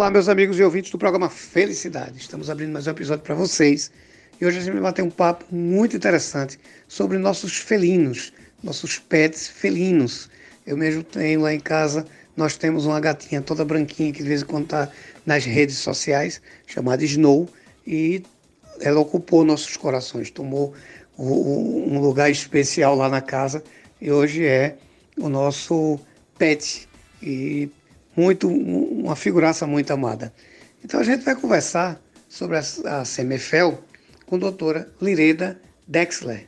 Olá, meus amigos e ouvintes do programa Felicidade. Estamos abrindo mais um episódio para vocês. E hoje a gente vai bater um papo muito interessante sobre nossos felinos, nossos pets felinos. Eu mesmo tenho lá em casa, nós temos uma gatinha toda branquinha que de vez em quando está nas redes sociais, chamada Snow, e ela ocupou nossos corações, tomou um lugar especial lá na casa e hoje é o nosso pet e muito uma figuraça muito amada. Então a gente vai conversar sobre a, a CMFL com a doutora Lireda Dexler,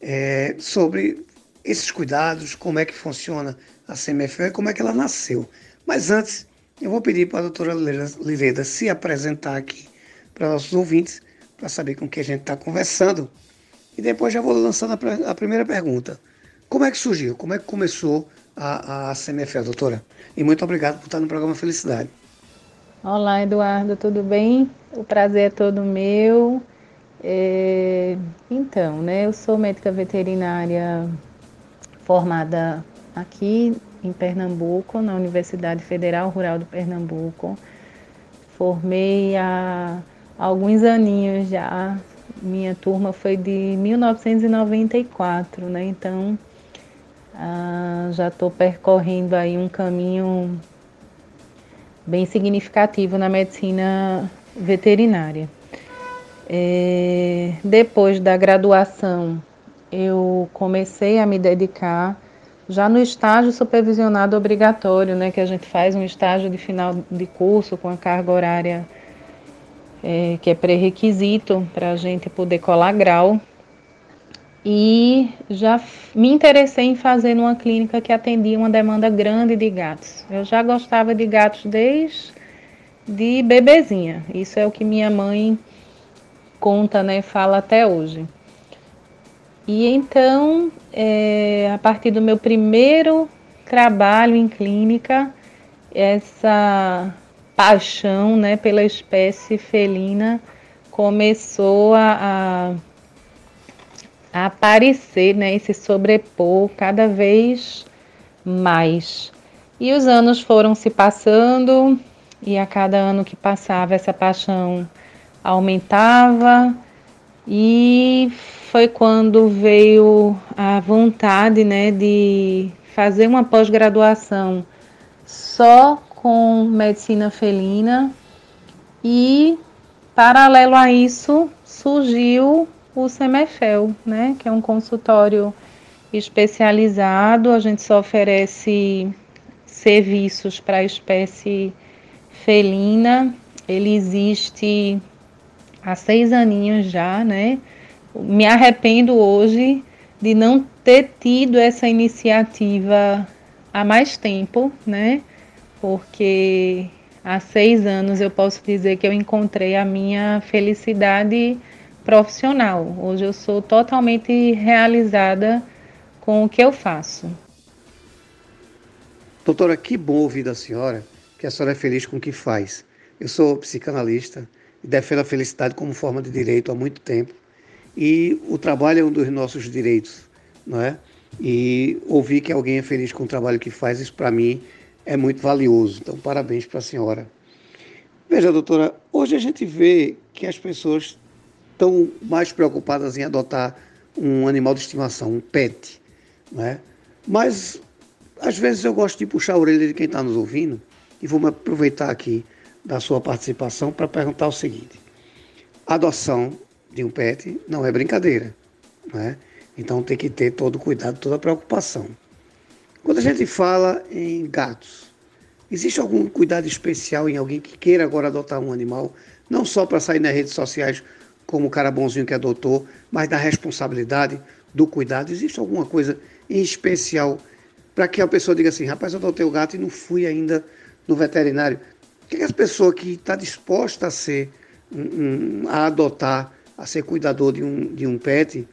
é, sobre esses cuidados, como é que funciona a CMFL e como é que ela nasceu. Mas antes, eu vou pedir para a doutora Lireda se apresentar aqui para nossos ouvintes, para saber com que a gente está conversando. E depois já vou lançando a, a primeira pergunta. Como é que surgiu? Como é que começou a, a CMFL, doutora? E muito obrigado por estar no programa Felicidade. Olá, Eduardo, tudo bem? O prazer é todo meu. É... Então, né, eu sou médica veterinária formada aqui em Pernambuco, na Universidade Federal Rural do Pernambuco. Formei há alguns aninhos já. Minha turma foi de 1994, né? Então, ah, já estou percorrendo aí um caminho bem significativo na medicina veterinária. É, depois da graduação, eu comecei a me dedicar já no estágio supervisionado obrigatório, né, que a gente faz um estágio de final de curso com a carga horária é, que é pré-requisito para a gente poder colar grau e já me interessei em fazer numa clínica que atendia uma demanda grande de gatos. Eu já gostava de gatos desde de bebezinha. Isso é o que minha mãe conta, né, fala até hoje. E então, é, a partir do meu primeiro trabalho em clínica, essa paixão, né, pela espécie felina começou a, a a aparecer né, e se sobrepor cada vez mais. E os anos foram se passando, e a cada ano que passava, essa paixão aumentava, e foi quando veio a vontade né, de fazer uma pós-graduação só com medicina felina, e paralelo a isso surgiu o Semefel, né, que é um consultório especializado. A gente só oferece serviços para a espécie felina. Ele existe há seis aninhos já, né? Me arrependo hoje de não ter tido essa iniciativa há mais tempo, né? Porque há seis anos eu posso dizer que eu encontrei a minha felicidade profissional. Hoje eu sou totalmente realizada com o que eu faço. Doutora, que bom ouvir da senhora que a senhora é feliz com o que faz. Eu sou psicanalista e defendo a felicidade como forma de direito há muito tempo. E o trabalho é um dos nossos direitos, não é? E ouvir que alguém é feliz com o trabalho que faz, isso para mim é muito valioso. Então, parabéns para a senhora. Veja, doutora, hoje a gente vê que as pessoas estão mais preocupadas em adotar um animal de estimação, um pet. Né? Mas, às vezes, eu gosto de puxar a orelha de quem está nos ouvindo e vou me aproveitar aqui da sua participação para perguntar o seguinte: adoção de um pet não é brincadeira. Né? Então, tem que ter todo cuidado, toda preocupação. Quando a gente fala em gatos, existe algum cuidado especial em alguém que queira agora adotar um animal, não só para sair nas redes sociais como o cara bonzinho que adotou, mas da responsabilidade, do cuidado. Existe alguma coisa em especial para que a pessoa diga assim, rapaz, eu adotei o gato e não fui ainda no veterinário. O que, é que que está disposta a ser, um, a adotar, a ser cuidador de um, de um pet,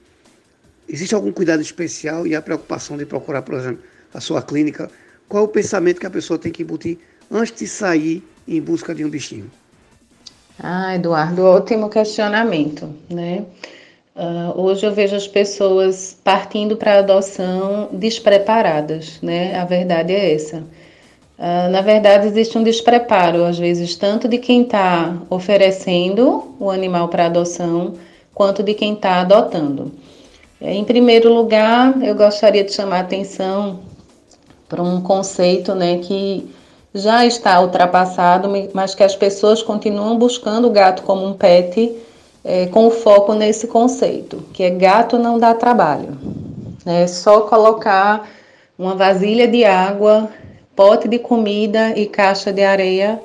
existe algum cuidado especial e a preocupação de procurar, por exemplo, a sua clínica? Qual é o pensamento que a pessoa tem que embutir antes de sair em busca de um bichinho? Ah, Eduardo, ótimo questionamento, né? Uh, hoje eu vejo as pessoas partindo para a adoção despreparadas, né? A verdade é essa. Uh, na verdade, existe um despreparo, às vezes, tanto de quem está oferecendo o animal para adoção, quanto de quem está adotando. Em primeiro lugar, eu gostaria de chamar a atenção para um conceito né, que já está ultrapassado, mas que as pessoas continuam buscando o gato como um pet, é, com foco nesse conceito, que é gato não dá trabalho. É só colocar uma vasilha de água, pote de comida e caixa de areia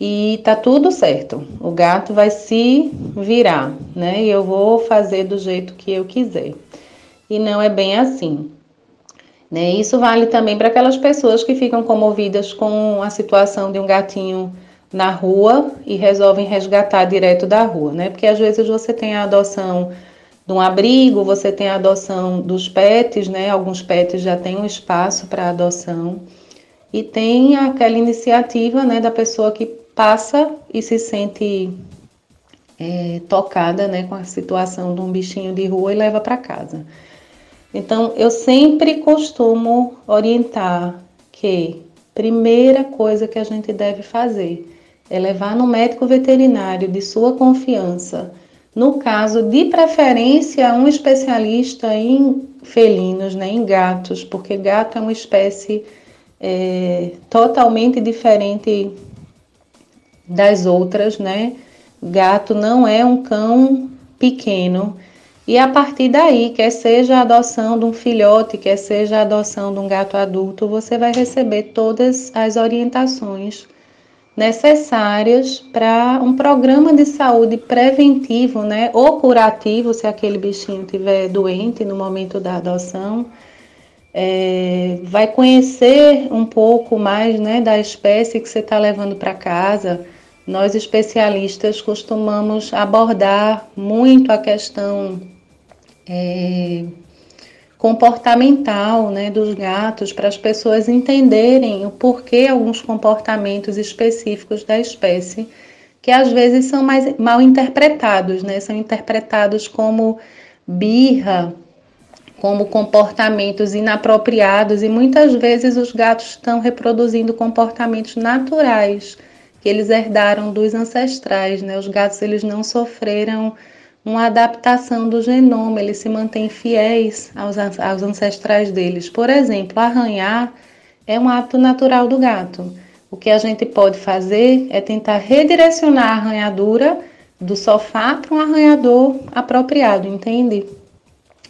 e tá tudo certo. O gato vai se virar, né? E eu vou fazer do jeito que eu quiser. E não é bem assim. Né? Isso vale também para aquelas pessoas que ficam comovidas com a situação de um gatinho na rua e resolvem resgatar direto da rua, né? Porque às vezes você tem a adoção de um abrigo, você tem a adoção dos pets, né? Alguns pets já têm um espaço para adoção. E tem aquela iniciativa, né, da pessoa que passa e se sente é, tocada, né, com a situação de um bichinho de rua e leva para casa. Então, eu sempre costumo orientar que primeira coisa que a gente deve fazer é levar no médico veterinário de sua confiança. No caso, de preferência, um especialista em felinos, né, em gatos, porque gato é uma espécie é, totalmente diferente das outras, né? Gato não é um cão pequeno, e a partir daí, quer seja a adoção de um filhote, quer seja a adoção de um gato adulto, você vai receber todas as orientações necessárias para um programa de saúde preventivo, né, ou curativo, se aquele bichinho estiver doente no momento da adoção. É, vai conhecer um pouco mais né, da espécie que você está levando para casa. Nós especialistas costumamos abordar muito a questão é, comportamental né, dos gatos para as pessoas entenderem o porquê alguns comportamentos específicos da espécie que às vezes são mais mal interpretados, né? São interpretados como birra, como comportamentos inapropriados e muitas vezes os gatos estão reproduzindo comportamentos naturais que eles herdaram dos ancestrais, né? Os gatos eles não sofreram uma adaptação do genoma, eles se mantêm fiéis aos, aos ancestrais deles. Por exemplo, arranhar é um hábito natural do gato. O que a gente pode fazer é tentar redirecionar a arranhadura do sofá para um arranhador apropriado, entende?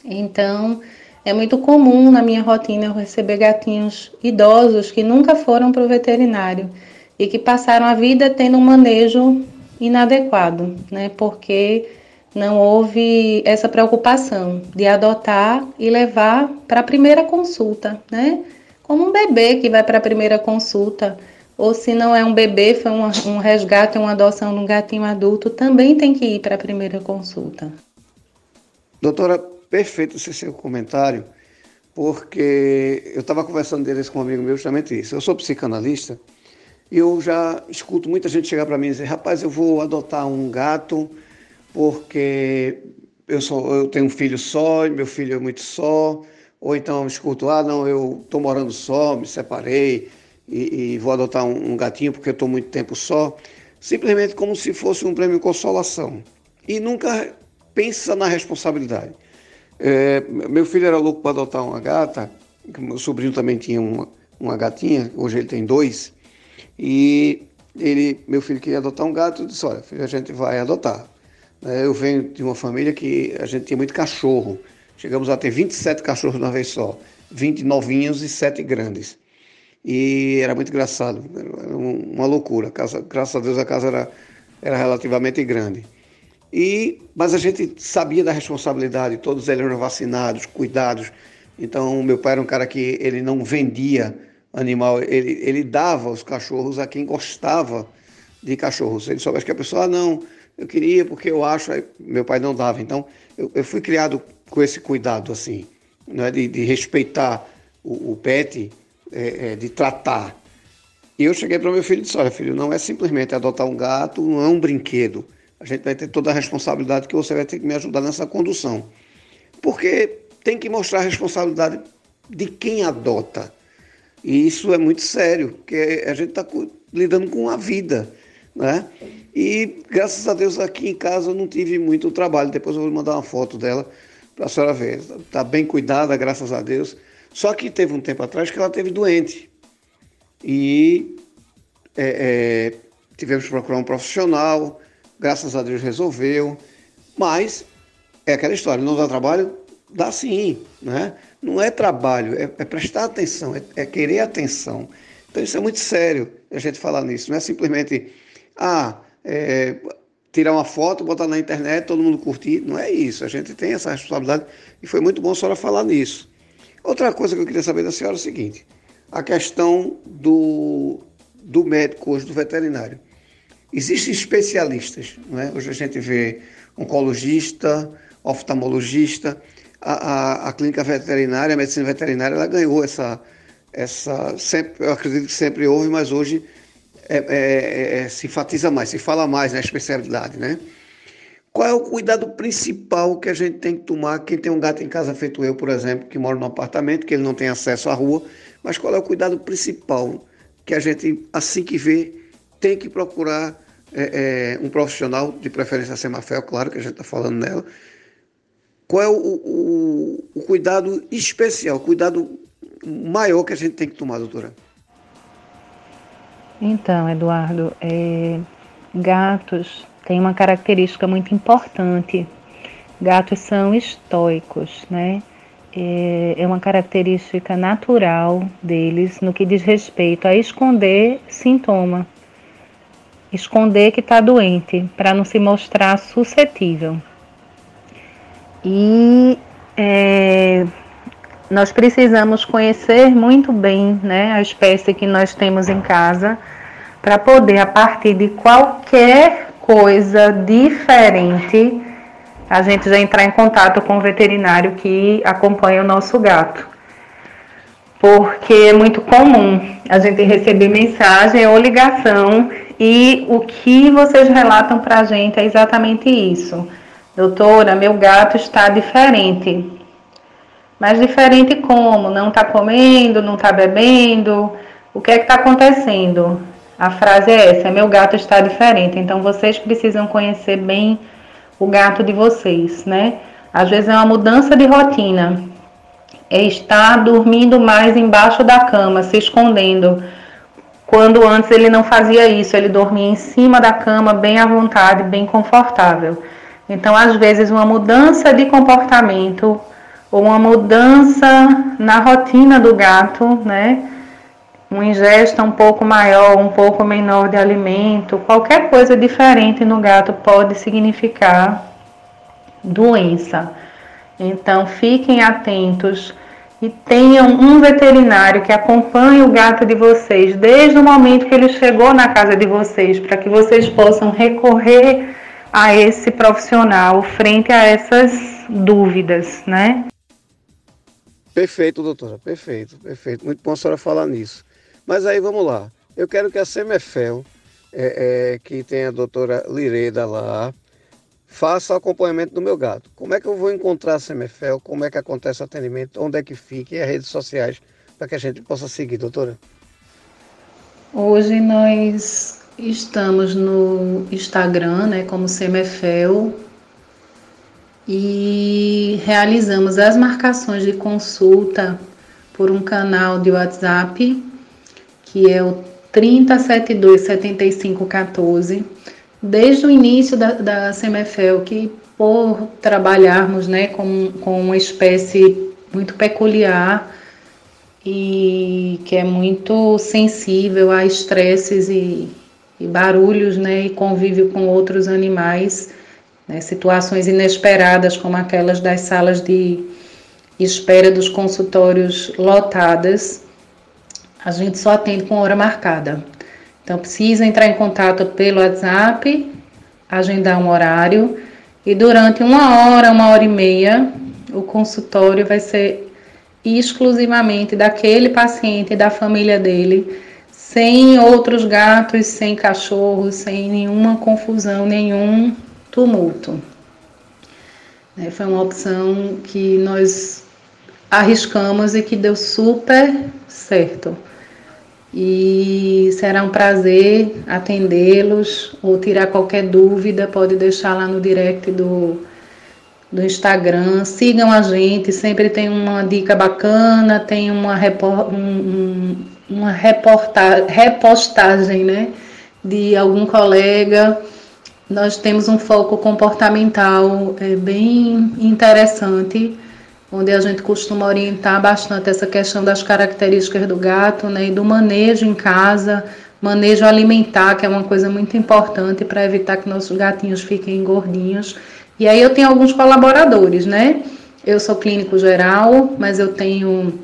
Então, é muito comum na minha rotina eu receber gatinhos idosos que nunca foram para o veterinário e que passaram a vida tendo um manejo inadequado, né? Porque não houve essa preocupação de adotar e levar para a primeira consulta, né? Como um bebê que vai para a primeira consulta, ou se não é um bebê, foi um, um resgate, uma adoção de um gatinho adulto, também tem que ir para a primeira consulta. Doutora, perfeito esse seu comentário, porque eu estava conversando deles com um amigo meu justamente isso. Eu sou psicanalista e eu já escuto muita gente chegar para mim e dizer: rapaz, eu vou adotar um gato porque eu, sou, eu tenho um filho só, meu filho é muito só, ou então escuto, ah, não, eu estou morando só, me separei e, e vou adotar um, um gatinho porque eu estou muito tempo só, simplesmente como se fosse um prêmio de consolação. E nunca pensa na responsabilidade. É, meu filho era louco para adotar uma gata, meu sobrinho também tinha uma, uma gatinha, hoje ele tem dois, e ele, meu filho queria adotar um gato, eu disse, olha, filho, a gente vai adotar. É, eu venho de uma família que a gente tinha muito cachorro. Chegamos a ter 27 cachorros de uma vez só, 20 novinhos e 7 grandes. E era muito engraçado, era uma loucura. A casa, graças a Deus a casa era, era relativamente grande. E, mas a gente sabia da responsabilidade, todos eles eram vacinados, cuidados. Então, meu pai era um cara que ele não vendia animal, ele, ele dava os cachorros a quem gostava de cachorros. Ele soubesse que a pessoa, ah, não, eu queria porque eu acho, meu pai não dava. Então, eu, eu fui criado com esse cuidado, assim, né, de, de respeitar o, o pet, é, é, de tratar. E eu cheguei para meu filho e disse: Olha, filho, não é simplesmente adotar um gato, não é um brinquedo. A gente vai ter toda a responsabilidade que você vai ter que me ajudar nessa condução. Porque tem que mostrar a responsabilidade de quem adota. E isso é muito sério, porque a gente está lidando com a vida, né? E graças a Deus aqui em casa eu não tive muito trabalho. Depois eu vou mandar uma foto dela para a senhora ver. Está bem cuidada, graças a Deus. Só que teve um tempo atrás que ela teve doente. E é, é, tivemos que procurar um profissional, graças a Deus resolveu. Mas é aquela história, não dá trabalho? Dá sim, né? Não é trabalho, é, é prestar atenção, é, é, querer atenção. Então isso é muito sério a gente falar nisso. Não é simplesmente, ah, é, tirar uma foto, botar na internet, todo mundo curtir. Não é isso. A gente tem essa responsabilidade e foi muito bom a senhora falar nisso. Outra coisa que eu queria saber da senhora é o seguinte: a questão do, do médico hoje, do veterinário. Existem especialistas, não é? Hoje a gente vê oncologista, oftalmologista, a, a, a, clínica veterinária, a medicina veterinária, ela ganhou essa, essa sempre, eu acredito que sempre houve, mas hoje é, é, é, se enfatiza mais, se fala mais na especialidade, né? Qual é o cuidado principal que a gente tem que tomar? Quem tem um gato em casa, feito eu, por exemplo, que mora num apartamento, que ele não tem acesso à rua, mas qual é o cuidado principal que a gente, assim que vê, tem que procurar é, é, um profissional, de preferência a Semafel, claro que a gente está falando nela. Qual é o, o, o cuidado especial, o cuidado maior que a gente tem que tomar, doutora? Então, Eduardo, é, gatos têm uma característica muito importante. Gatos são estoicos, né? É, é uma característica natural deles no que diz respeito a esconder sintoma, esconder que está doente, para não se mostrar suscetível. E é, nós precisamos conhecer muito bem né, a espécie que nós temos em casa para poder, a partir de qualquer coisa diferente, a gente já entrar em contato com o veterinário que acompanha o nosso gato. Porque é muito comum a gente receber mensagem ou ligação e o que vocês relatam para a gente é exatamente isso. Doutora, meu gato está diferente. Mas diferente como? Não está comendo, não está bebendo? O que é que está acontecendo? A frase é essa: meu gato está diferente. Então vocês precisam conhecer bem o gato de vocês, né? Às vezes é uma mudança de rotina. É estar dormindo mais embaixo da cama, se escondendo. Quando antes ele não fazia isso, ele dormia em cima da cama, bem à vontade, bem confortável. Então, às vezes, uma mudança de comportamento ou uma mudança na rotina do gato, né? Uma ingesta um pouco maior, um pouco menor de alimento, qualquer coisa diferente no gato pode significar doença. Então fiquem atentos e tenham um veterinário que acompanhe o gato de vocês desde o momento que ele chegou na casa de vocês, para que vocês possam recorrer a esse profissional frente a essas dúvidas, né? Perfeito, doutora, perfeito, perfeito. Muito bom a senhora falar nisso. Mas aí vamos lá. Eu quero que a Semefel, é, é, que tem a doutora Lireda lá, faça o acompanhamento do meu gato. Como é que eu vou encontrar a Semefel? Como é que acontece o atendimento? Onde é que fica? E as redes sociais para que a gente possa seguir, doutora? Hoje nós estamos no Instagram, né, como Semefel, e realizamos as marcações de consulta por um canal de WhatsApp, que é o 3072 7514, desde o início da, da CMFL, que por trabalharmos né, com, com uma espécie muito peculiar e que é muito sensível a estresses e, e barulhos né, e convívio com outros animais, né, situações inesperadas, como aquelas das salas de espera dos consultórios lotadas, a gente só atende com hora marcada. Então, precisa entrar em contato pelo WhatsApp, agendar um horário, e durante uma hora, uma hora e meia, o consultório vai ser exclusivamente daquele paciente e da família dele, sem outros gatos, sem cachorros, sem nenhuma confusão, nenhum tumulto. É, foi uma opção que nós arriscamos e que deu super certo. e será um prazer atendê-los ou tirar qualquer dúvida, pode deixar lá no direct do, do Instagram. Sigam a gente, sempre tem uma dica bacana, tem uma, repor, um, uma reporta, repostagem né, de algum colega. Nós temos um foco comportamental é, bem interessante onde a gente costuma orientar bastante essa questão das características do gato né, e do manejo em casa, manejo alimentar, que é uma coisa muito importante para evitar que nossos gatinhos fiquem gordinhos. E aí eu tenho alguns colaboradores, né? Eu sou clínico geral, mas eu tenho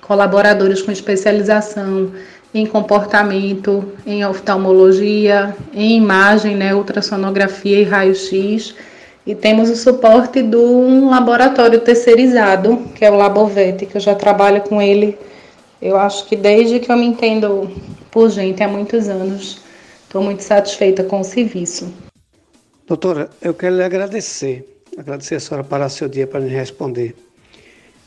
colaboradores com especialização em comportamento, em oftalmologia, em imagem, né, ultrassonografia e raio-x e temos o suporte de um laboratório terceirizado, que é o Labovet, que eu já trabalho com ele, eu acho que desde que eu me entendo por gente há muitos anos. Estou muito satisfeita com o serviço. Doutora, eu quero lhe agradecer, agradecer a senhora para seu dia para me responder.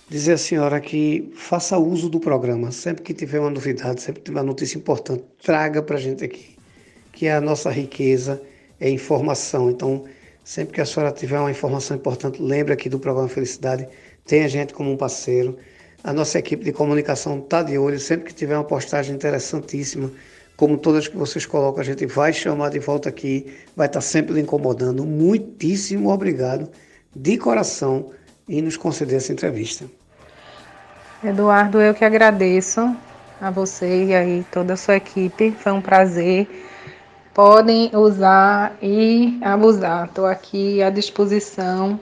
Dizer à senhora que faça uso do programa, sempre que tiver uma novidade, sempre que tiver uma notícia importante, traga para a gente aqui, que é a nossa riqueza, é informação. Então, Sempre que a senhora tiver uma informação importante, lembre aqui do programa Felicidade, tem a gente como um parceiro. A nossa equipe de comunicação está de olho, sempre que tiver uma postagem interessantíssima, como todas que vocês colocam, a gente vai chamar de volta aqui, vai estar sempre lhe incomodando. Muitíssimo obrigado, de coração, em nos conceder essa entrevista. Eduardo, eu que agradeço a você e aí toda a sua equipe. Foi um prazer podem usar e abusar. Estou aqui à disposição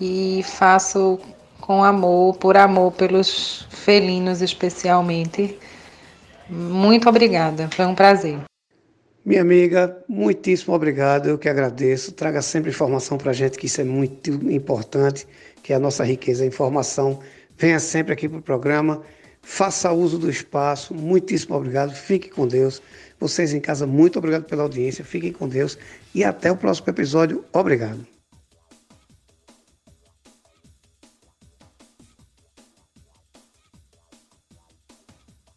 e faço com amor, por amor pelos felinos especialmente. Muito obrigada, foi um prazer. Minha amiga, muitíssimo obrigado, eu que agradeço. Traga sempre informação para a gente, que isso é muito importante, que é a nossa riqueza, a informação. Venha sempre aqui para o programa, faça uso do espaço. Muitíssimo obrigado, fique com Deus. Vocês em casa, muito obrigado pela audiência. Fiquem com Deus e até o próximo episódio. Obrigado.